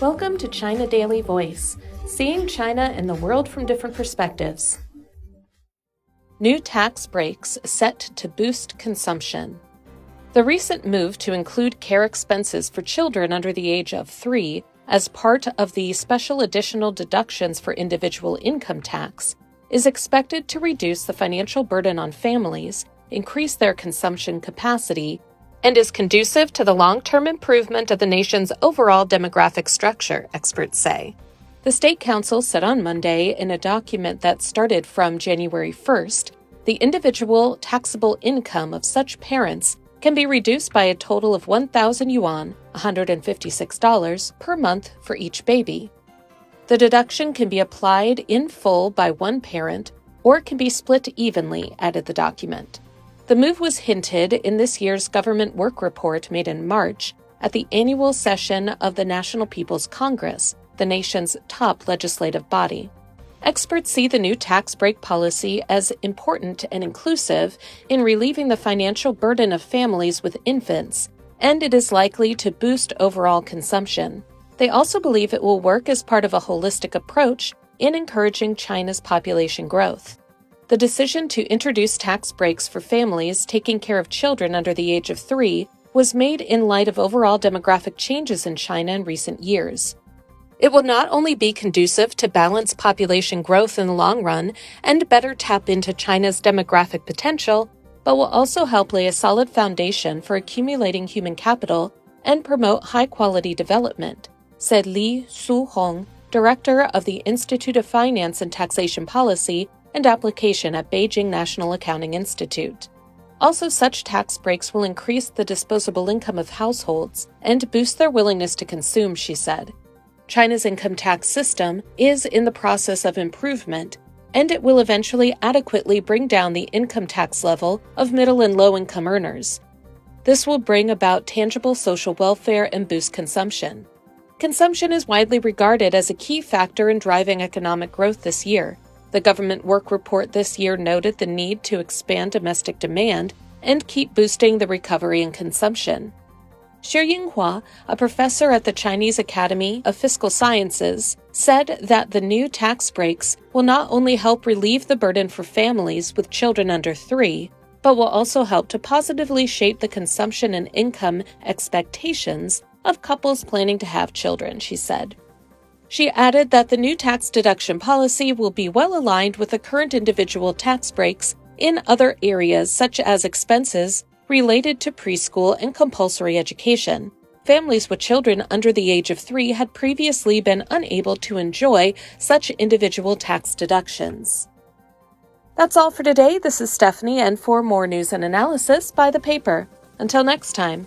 Welcome to China Daily Voice, seeing China and the world from different perspectives. New tax breaks set to boost consumption. The recent move to include care expenses for children under the age of three as part of the special additional deductions for individual income tax is expected to reduce the financial burden on families, increase their consumption capacity, and is conducive to the long term improvement of the nation's overall demographic structure, experts say. The State Council said on Monday in a document that started from January 1st the individual taxable income of such parents can be reduced by a total of 1,000 yuan, $156, per month for each baby. The deduction can be applied in full by one parent or can be split evenly, added the document. The move was hinted in this year's government work report made in March at the annual session of the National People's Congress, the nation's top legislative body. Experts see the new tax break policy as important and inclusive in relieving the financial burden of families with infants, and it is likely to boost overall consumption. They also believe it will work as part of a holistic approach in encouraging China's population growth. The decision to introduce tax breaks for families taking care of children under the age of three was made in light of overall demographic changes in China in recent years. It will not only be conducive to balance population growth in the long run and better tap into China's demographic potential, but will also help lay a solid foundation for accumulating human capital and promote high quality development, said Li Xuhong, director of the Institute of Finance and Taxation Policy and application at Beijing National Accounting Institute. Also, such tax breaks will increase the disposable income of households and boost their willingness to consume, she said. China's income tax system is in the process of improvement, and it will eventually adequately bring down the income tax level of middle and low income earners. This will bring about tangible social welfare and boost consumption. Consumption is widely regarded as a key factor in driving economic growth this year, the government work report this year noted the need to expand domestic demand and keep boosting the recovery in consumption. Xie Yinghua, a professor at the Chinese Academy of Fiscal Sciences, said that the new tax breaks will not only help relieve the burden for families with children under three, but will also help to positively shape the consumption and income expectations of couples planning to have children, she said. She added that the new tax deduction policy will be well aligned with the current individual tax breaks in other areas such as expenses related to preschool and compulsory education. Families with children under the age of three had previously been unable to enjoy such individual tax deductions. That's all for today. This is Stephanie, and for more news and analysis, buy the paper. Until next time.